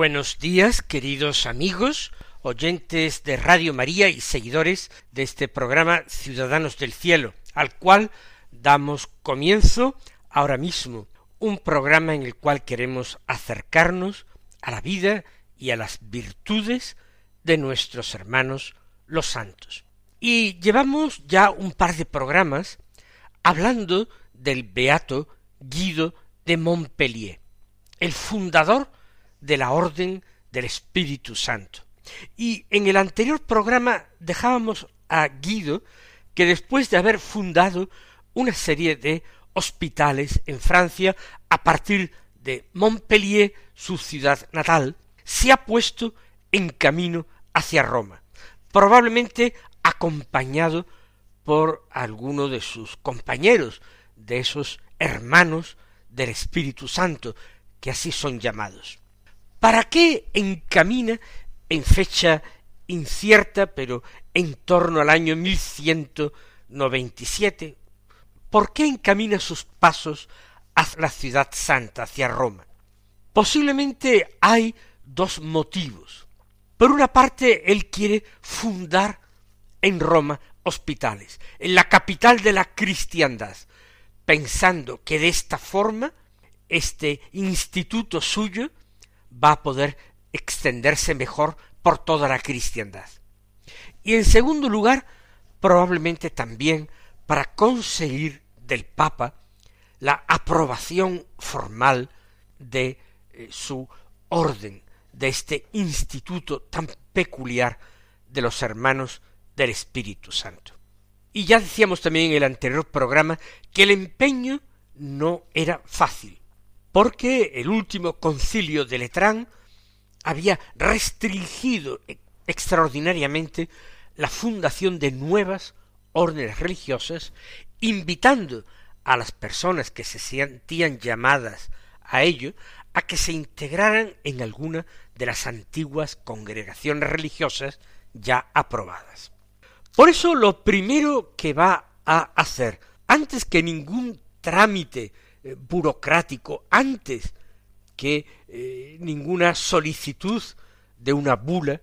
Buenos días, queridos amigos, oyentes de Radio María y seguidores de este programa Ciudadanos del Cielo, al cual damos comienzo ahora mismo, un programa en el cual queremos acercarnos a la vida y a las virtudes de nuestros hermanos los santos. Y llevamos ya un par de programas hablando del beato Guido de Montpellier, el fundador de la Orden del Espíritu Santo. Y en el anterior programa dejábamos a Guido que después de haber fundado una serie de hospitales en Francia a partir de Montpellier, su ciudad natal, se ha puesto en camino hacia Roma, probablemente acompañado por alguno de sus compañeros, de esos hermanos del Espíritu Santo, que así son llamados. ¿Para qué encamina en fecha incierta, pero en torno al año 1197? ¿Por qué encamina sus pasos hacia la ciudad santa, hacia Roma? Posiblemente hay dos motivos. Por una parte, él quiere fundar en Roma hospitales, en la capital de la cristiandad, pensando que de esta forma este instituto suyo va a poder extenderse mejor por toda la cristiandad. Y en segundo lugar, probablemente también para conseguir del Papa la aprobación formal de eh, su orden, de este instituto tan peculiar de los hermanos del Espíritu Santo. Y ya decíamos también en el anterior programa que el empeño no era fácil, porque el último concilio de Letrán había restringido extraordinariamente la fundación de nuevas órdenes religiosas, invitando a las personas que se sentían llamadas a ello a que se integraran en alguna de las antiguas congregaciones religiosas ya aprobadas. Por eso lo primero que va a hacer, antes que ningún trámite eh, burocrático antes que eh, ninguna solicitud de una bula,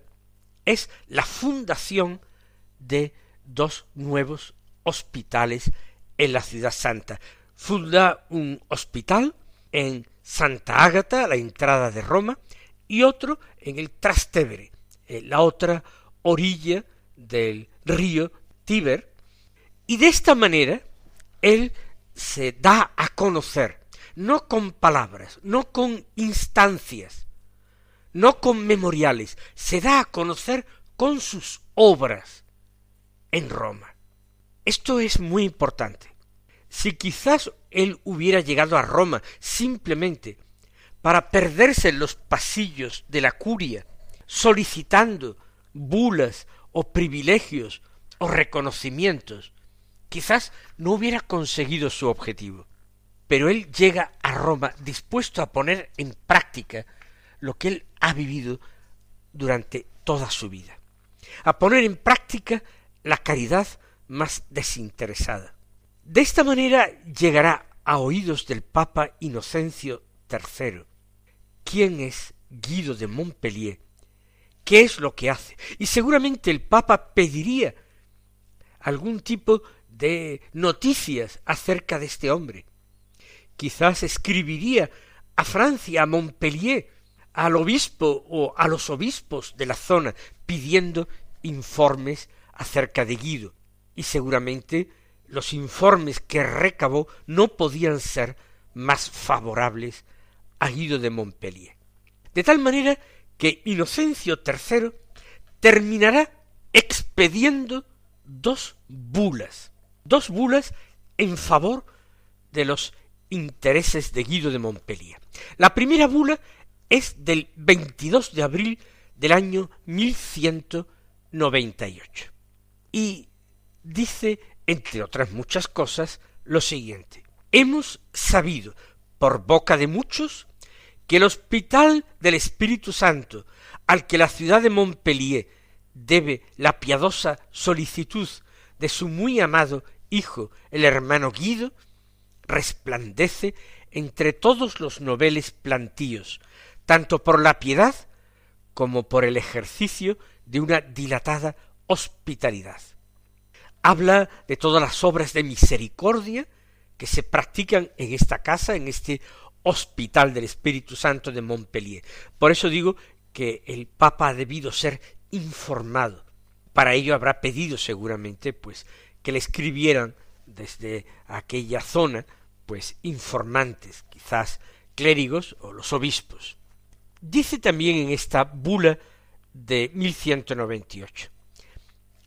es la fundación de dos nuevos hospitales en la ciudad santa. Funda un hospital en Santa Ágata, la entrada de Roma, y otro en el Trastevere, en la otra orilla del río Tíber, y de esta manera él se da a conocer, no con palabras, no con instancias, no con memoriales, se da a conocer con sus obras en Roma. Esto es muy importante. Si quizás él hubiera llegado a Roma simplemente para perderse en los pasillos de la curia, solicitando bulas o privilegios o reconocimientos, quizás no hubiera conseguido su objetivo. Pero él llega a Roma dispuesto a poner en práctica lo que él ha vivido durante toda su vida, a poner en práctica la caridad más desinteresada. De esta manera llegará a oídos del Papa Inocencio III. ¿Quién es Guido de Montpellier? ¿Qué es lo que hace? Y seguramente el Papa pediría algún tipo de noticias acerca de este hombre. Quizás escribiría a Francia, a Montpellier, al obispo o a los obispos de la zona, pidiendo informes acerca de Guido. Y seguramente los informes que recabó no podían ser más favorables a Guido de Montpellier. De tal manera que Inocencio III terminará expediendo dos bulas, dos bulas en favor de los intereses de Guido de Montpellier. La primera bula es del 22 de abril del año 1198 y dice, entre otras muchas cosas, lo siguiente. Hemos sabido por boca de muchos que el hospital del Espíritu Santo al que la ciudad de Montpellier debe la piadosa solicitud de su muy amado hijo, el hermano Guido, resplandece entre todos los noveles plantíos, tanto por la piedad como por el ejercicio de una dilatada hospitalidad. Habla de todas las obras de misericordia que se practican en esta casa, en este hospital del Espíritu Santo de Montpellier. Por eso digo que el Papa ha debido ser informado. Para ello habrá pedido seguramente, pues, que le escribieran desde aquella zona, pues, informantes, quizás clérigos o los obispos. Dice también en esta bula de 1198.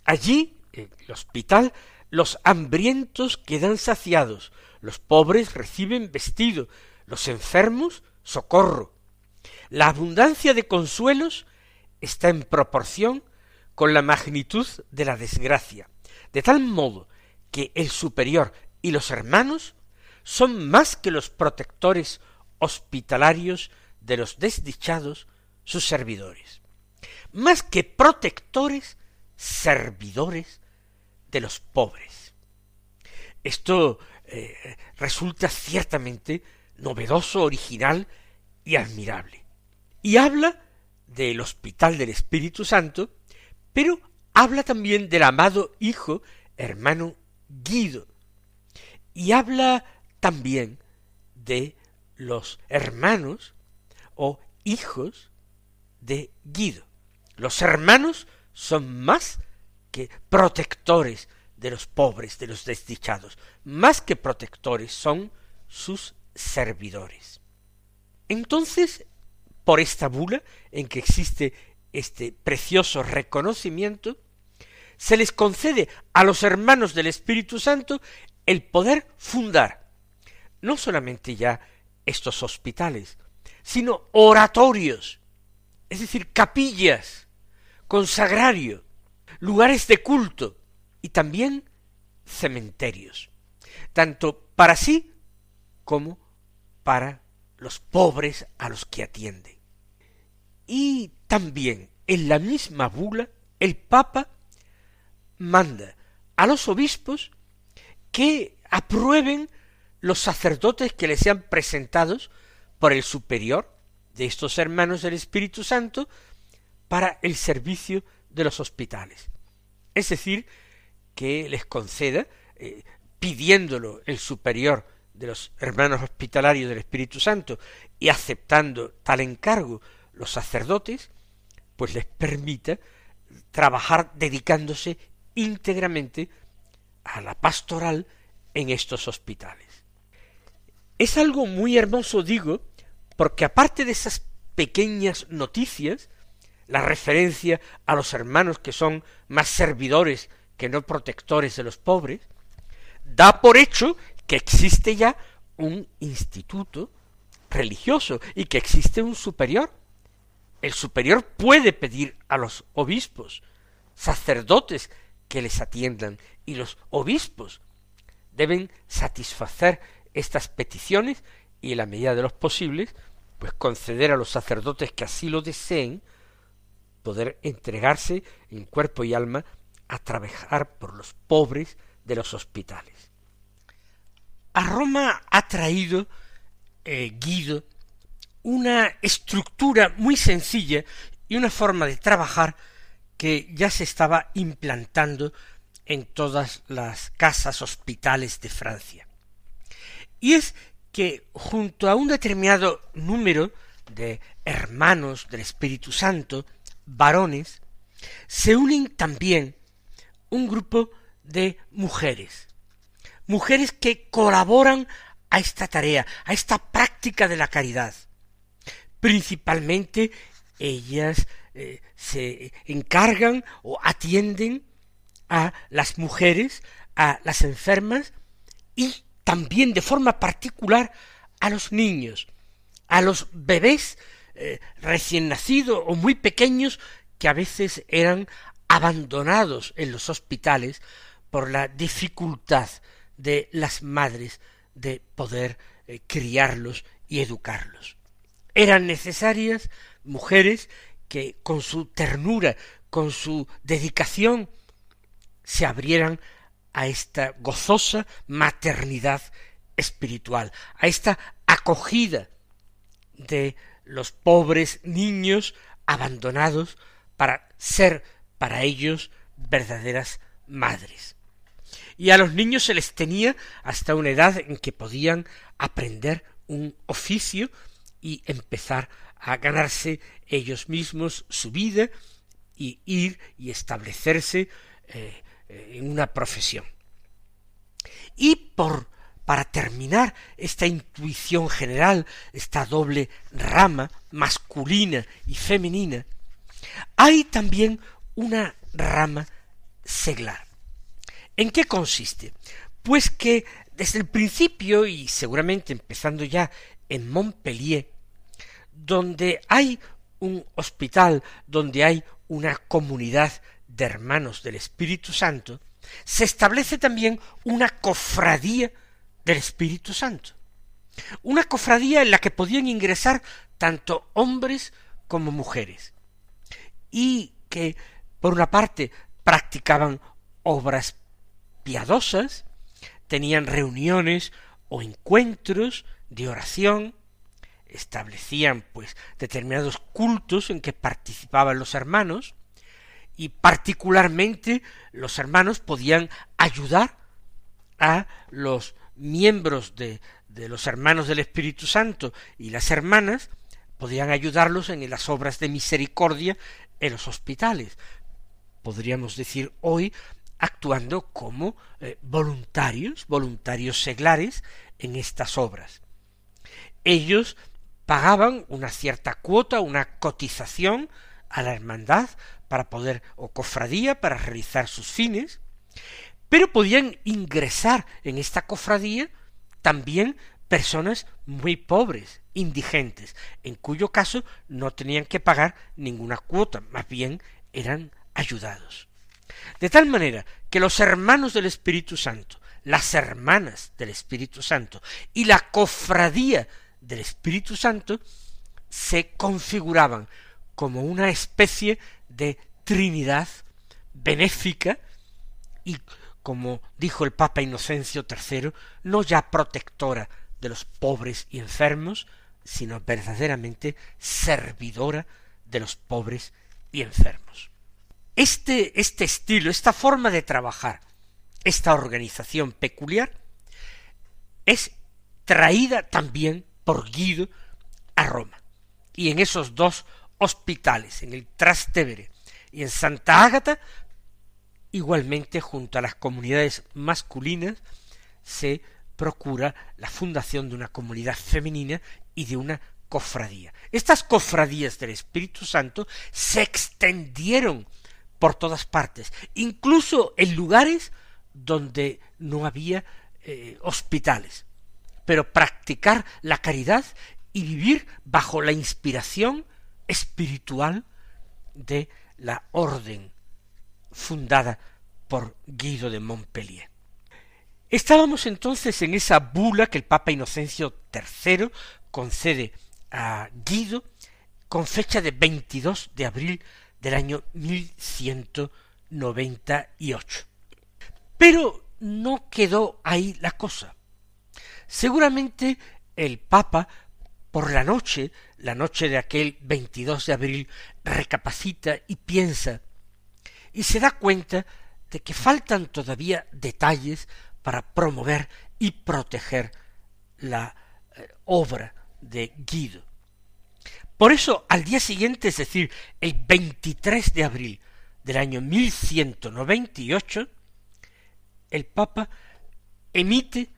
Allí, en el hospital, los hambrientos quedan saciados, los pobres reciben vestido, los enfermos socorro. La abundancia de consuelos está en proporción con la magnitud de la desgracia, de tal modo que el superior y los hermanos son más que los protectores hospitalarios de los desdichados, sus servidores, más que protectores, servidores de los pobres. Esto eh, resulta ciertamente novedoso, original y admirable. Y habla del hospital del Espíritu Santo, pero habla también del amado Hijo, hermano Guido, y habla también de los hermanos o hijos de Guido. Los hermanos son más que protectores de los pobres, de los desdichados, más que protectores son sus servidores. Entonces por esta bula en que existe este precioso reconocimiento, se les concede a los hermanos del Espíritu Santo el poder fundar no solamente ya estos hospitales, sino oratorios, es decir, capillas, consagrario, lugares de culto y también cementerios, tanto para sí como para los pobres a los que atiende. Y también en la misma bula el Papa manda a los obispos que aprueben los sacerdotes que les sean presentados por el superior de estos hermanos del Espíritu Santo para el servicio de los hospitales. Es decir, que les conceda, eh, pidiéndolo el superior de los hermanos hospitalarios del Espíritu Santo y aceptando tal encargo los sacerdotes, pues les permita trabajar dedicándose íntegramente a la pastoral en estos hospitales. Es algo muy hermoso, digo, porque aparte de esas pequeñas noticias, la referencia a los hermanos que son más servidores que no protectores de los pobres, da por hecho que existe ya un instituto religioso y que existe un superior. El superior puede pedir a los obispos, sacerdotes, que les atiendan, y los obispos deben satisfacer estas peticiones y en la medida de los posibles, pues conceder a los sacerdotes que así lo deseen, poder entregarse en cuerpo y alma a trabajar por los pobres de los hospitales. A Roma ha traído eh, Guido una estructura muy sencilla y una forma de trabajar que ya se estaba implantando en todas las casas hospitales de Francia. Y es que junto a un determinado número de hermanos del Espíritu Santo, varones, se unen también un grupo de mujeres, mujeres que colaboran a esta tarea, a esta práctica de la caridad. Principalmente ellas eh, se encargan o atienden a las mujeres, a las enfermas y también de forma particular a los niños, a los bebés eh, recién nacidos o muy pequeños que a veces eran abandonados en los hospitales por la dificultad de las madres de poder eh, criarlos y educarlos. Eran necesarias mujeres que con su ternura, con su dedicación, se abrieran a esta gozosa maternidad espiritual, a esta acogida de los pobres niños abandonados para ser para ellos verdaderas madres. Y a los niños se les tenía hasta una edad en que podían aprender un oficio y empezar a ganarse ellos mismos su vida y ir y establecerse eh, en una profesión. Y por para terminar esta intuición general, esta doble rama masculina y femenina, hay también una rama seglar. ¿En qué consiste? Pues que desde el principio, y seguramente empezando ya en Montpellier, donde hay un hospital, donde hay una comunidad de hermanos del Espíritu Santo, se establece también una cofradía del Espíritu Santo. Una cofradía en la que podían ingresar tanto hombres como mujeres. Y que, por una parte, practicaban obras piadosas, tenían reuniones o encuentros de oración, establecían pues determinados cultos en que participaban los hermanos, y particularmente los hermanos podían ayudar a los miembros de, de los hermanos del Espíritu Santo y las hermanas podían ayudarlos en las obras de misericordia en los hospitales. Podríamos decir hoy actuando como eh, voluntarios, voluntarios seglares en estas obras. Ellos pagaban una cierta cuota, una cotización a la hermandad para poder, o cofradía, para realizar sus fines, pero podían ingresar en esta cofradía también personas muy pobres, indigentes, en cuyo caso no tenían que pagar ninguna cuota, más bien eran ayudados. De tal manera que los hermanos del Espíritu Santo, las hermanas del Espíritu Santo y la cofradía del Espíritu Santo se configuraban como una especie de Trinidad benéfica y como dijo el Papa Inocencio III, no ya protectora de los pobres y enfermos, sino verdaderamente servidora de los pobres y enfermos. Este, este estilo, esta forma de trabajar, esta organización peculiar, es traída también por Guido a Roma. Y en esos dos hospitales, en el Trastevere y en Santa Ágata, Igualmente, junto a las comunidades masculinas, se procura la fundación de una comunidad femenina y de una cofradía. Estas cofradías del Espíritu Santo se extendieron por todas partes, incluso en lugares donde no había eh, hospitales. Pero practicar la caridad y vivir bajo la inspiración espiritual de la orden fundada por Guido de Montpellier. Estábamos entonces en esa bula que el Papa Inocencio III concede a Guido con fecha de 22 de abril del año 1198. Pero no quedó ahí la cosa. Seguramente el Papa por la noche, la noche de aquel 22 de abril, recapacita y piensa y se da cuenta de que faltan todavía detalles para promover y proteger la eh, obra de Guido. Por eso, al día siguiente, es decir, el 23 de abril del año 1198, el Papa emite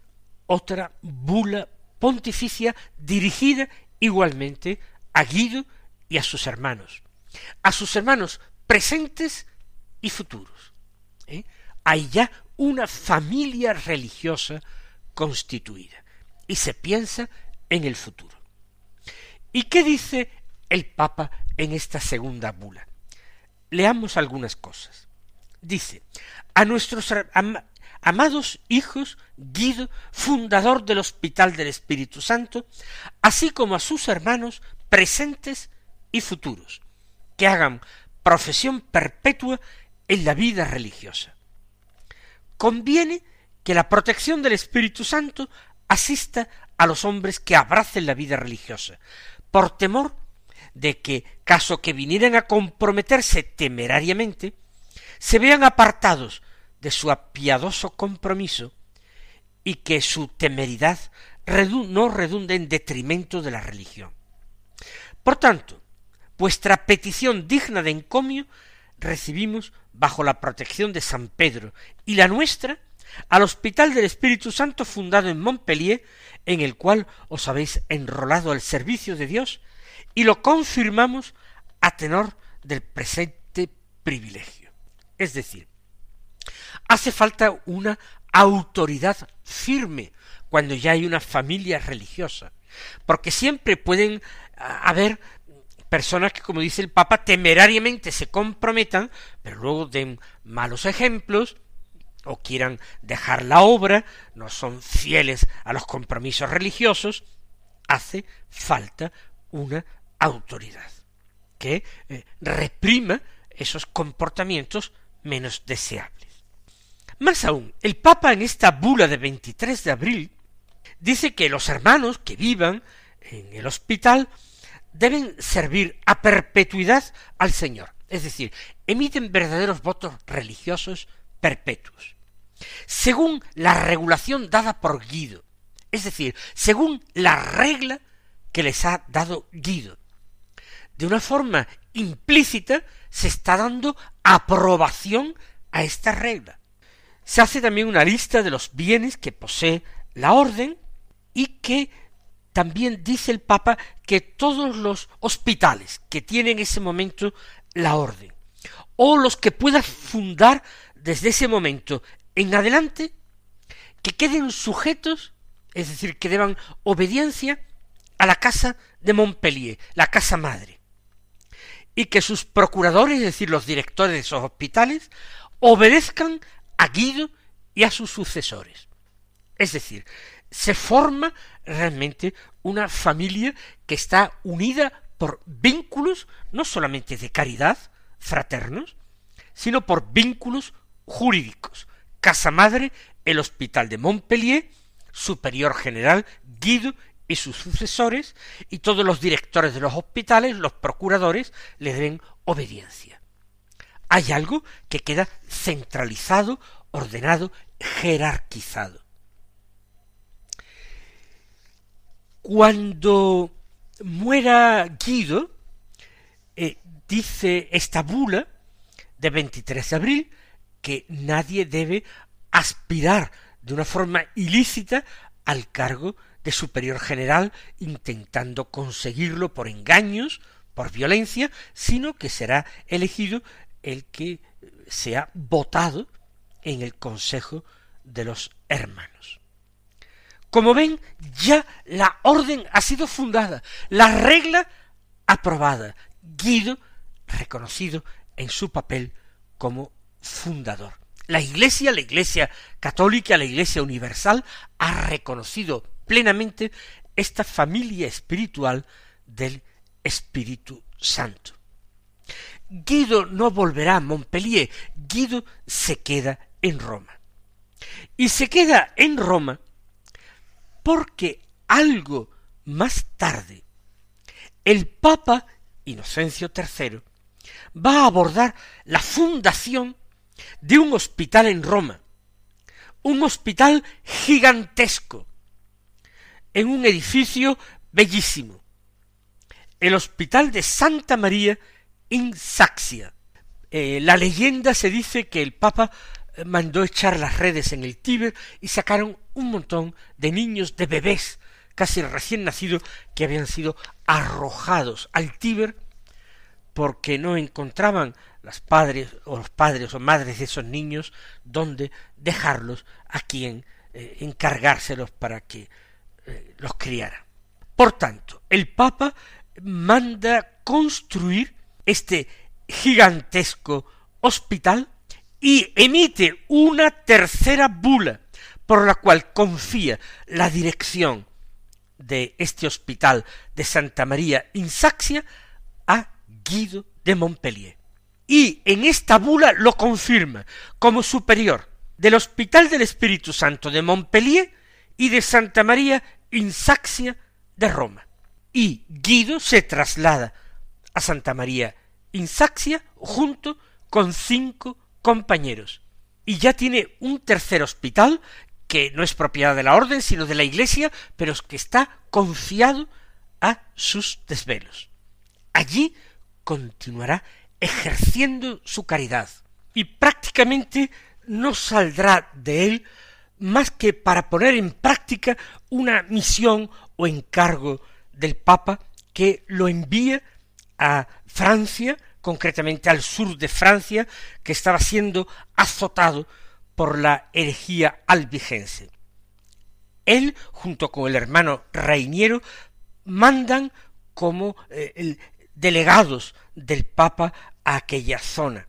otra bula pontificia dirigida igualmente a Guido y a sus hermanos, a sus hermanos presentes y futuros. ¿eh? Hay ya una familia religiosa constituida y se piensa en el futuro. ¿Y qué dice el Papa en esta segunda bula? Leamos algunas cosas. Dice, a nuestros amados hijos, Guido, fundador del Hospital del Espíritu Santo, así como a sus hermanos presentes y futuros, que hagan profesión perpetua en la vida religiosa. Conviene que la protección del Espíritu Santo asista a los hombres que abracen la vida religiosa, por temor de que, caso que vinieran a comprometerse temerariamente, se vean apartados de su apiadoso compromiso y que su temeridad no redunde en detrimento de la religión. Por tanto, vuestra petición digna de encomio recibimos bajo la protección de San Pedro y la nuestra al Hospital del Espíritu Santo fundado en Montpellier, en el cual os habéis enrolado al servicio de Dios, y lo confirmamos a tenor del presente privilegio. Es decir, hace falta una autoridad firme cuando ya hay una familia religiosa, porque siempre pueden haber personas que, como dice el Papa, temerariamente se comprometan, pero luego den malos ejemplos, o quieran dejar la obra, no son fieles a los compromisos religiosos, hace falta una autoridad que eh, reprima esos comportamientos menos deseables. Más aún, el Papa en esta bula de 23 de abril dice que los hermanos que vivan en el hospital deben servir a perpetuidad al Señor, es decir, emiten verdaderos votos religiosos perpetuos, según la regulación dada por Guido, es decir, según la regla que les ha dado Guido. De una forma implícita se está dando aprobación a esta regla. Se hace también una lista de los bienes que posee la orden y que también dice el Papa que todos los hospitales que tienen en ese momento la orden, o los que pueda fundar desde ese momento en adelante que queden sujetos, es decir, que deban obediencia a la casa de Montpellier, la casa madre, y que sus procuradores, es decir, los directores de esos hospitales, obedezcan a Guido y a sus sucesores. Es decir, se forma realmente una familia que está unida por vínculos no solamente de caridad, fraternos, sino por vínculos jurídicos. Casa Madre, el Hospital de Montpellier, Superior General Guido y sus sucesores, y todos los directores de los hospitales, los procuradores, le deben obediencia. Hay algo que queda centralizado, ordenado, jerarquizado. Cuando muera Guido, eh, dice esta bula de 23 de abril que nadie debe aspirar de una forma ilícita al cargo de superior general intentando conseguirlo por engaños, por violencia, sino que será elegido el que sea votado en el Consejo de los Hermanos. Como ven, ya la orden ha sido fundada, la regla aprobada, Guido reconocido en su papel como fundador. La Iglesia, la Iglesia católica, la Iglesia universal, ha reconocido plenamente esta familia espiritual del Espíritu Santo. Guido no volverá a Montpellier, Guido se queda en Roma. Y se queda en Roma porque algo más tarde el Papa Inocencio III va a abordar la fundación de un hospital en Roma, un hospital gigantesco, en un edificio bellísimo, el Hospital de Santa María in Saxia. Eh, la leyenda se dice que el Papa mandó echar las redes en el Tíber y sacaron un montón de niños, de bebés, casi recién nacidos, que habían sido arrojados al Tíber porque no encontraban las padres o los padres o madres de esos niños donde dejarlos a quien eh, encargárselos para que eh, los criara. Por tanto, el Papa manda construir este gigantesco hospital y emite una tercera bula por la cual confía la dirección de este hospital de Santa María in Saxia a Guido de Montpellier. Y en esta bula lo confirma como superior del Hospital del Espíritu Santo de Montpellier y de Santa María in Saxia de Roma. Y Guido se traslada a Santa María in Saxia junto con cinco compañeros. Y ya tiene un tercer hospital que no es propiedad de la orden, sino de la Iglesia, pero que está confiado a sus desvelos. Allí continuará ejerciendo su caridad y prácticamente no saldrá de él más que para poner en práctica una misión o encargo del Papa que lo envía a Francia, concretamente al sur de Francia, que estaba siendo azotado por la herejía albigense. Él, junto con el hermano Reiniero, mandan como eh, delegados del Papa a aquella zona,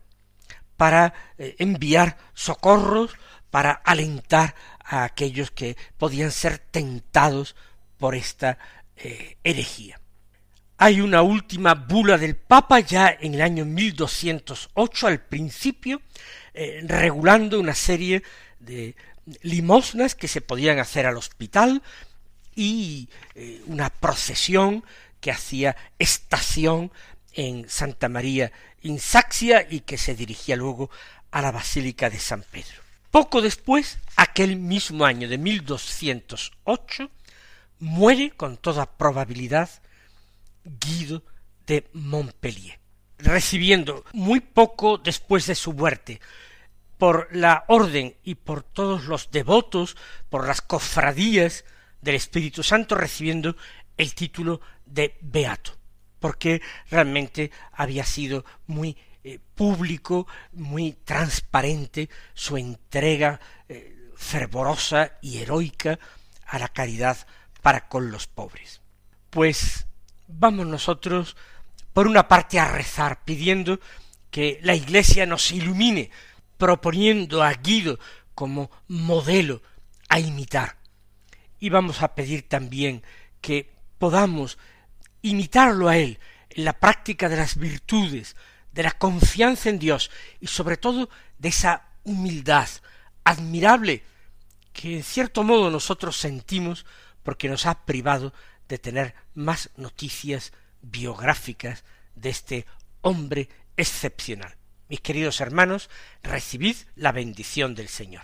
para eh, enviar socorros, para alentar a aquellos que podían ser tentados por esta eh, herejía. Hay una última bula del Papa ya en el año 1208 al principio, eh, regulando una serie de limosnas que se podían hacer al hospital y eh, una procesión que hacía estación en Santa María in Saxia y que se dirigía luego a la Basílica de San Pedro. Poco después, aquel mismo año de 1208, muere con toda probabilidad Guido de Montpellier recibiendo muy poco después de su muerte por la orden y por todos los devotos, por las cofradías del Espíritu Santo, recibiendo el título de Beato, porque realmente había sido muy eh, público, muy transparente su entrega eh, fervorosa y heroica a la caridad para con los pobres. Pues vamos nosotros por una parte a rezar, pidiendo que la Iglesia nos ilumine, proponiendo a Guido como modelo a imitar. Y vamos a pedir también que podamos imitarlo a Él en la práctica de las virtudes, de la confianza en Dios y sobre todo de esa humildad admirable que en cierto modo nosotros sentimos porque nos ha privado de tener más noticias biográficas de este hombre excepcional. Mis queridos hermanos, recibid la bendición del Señor.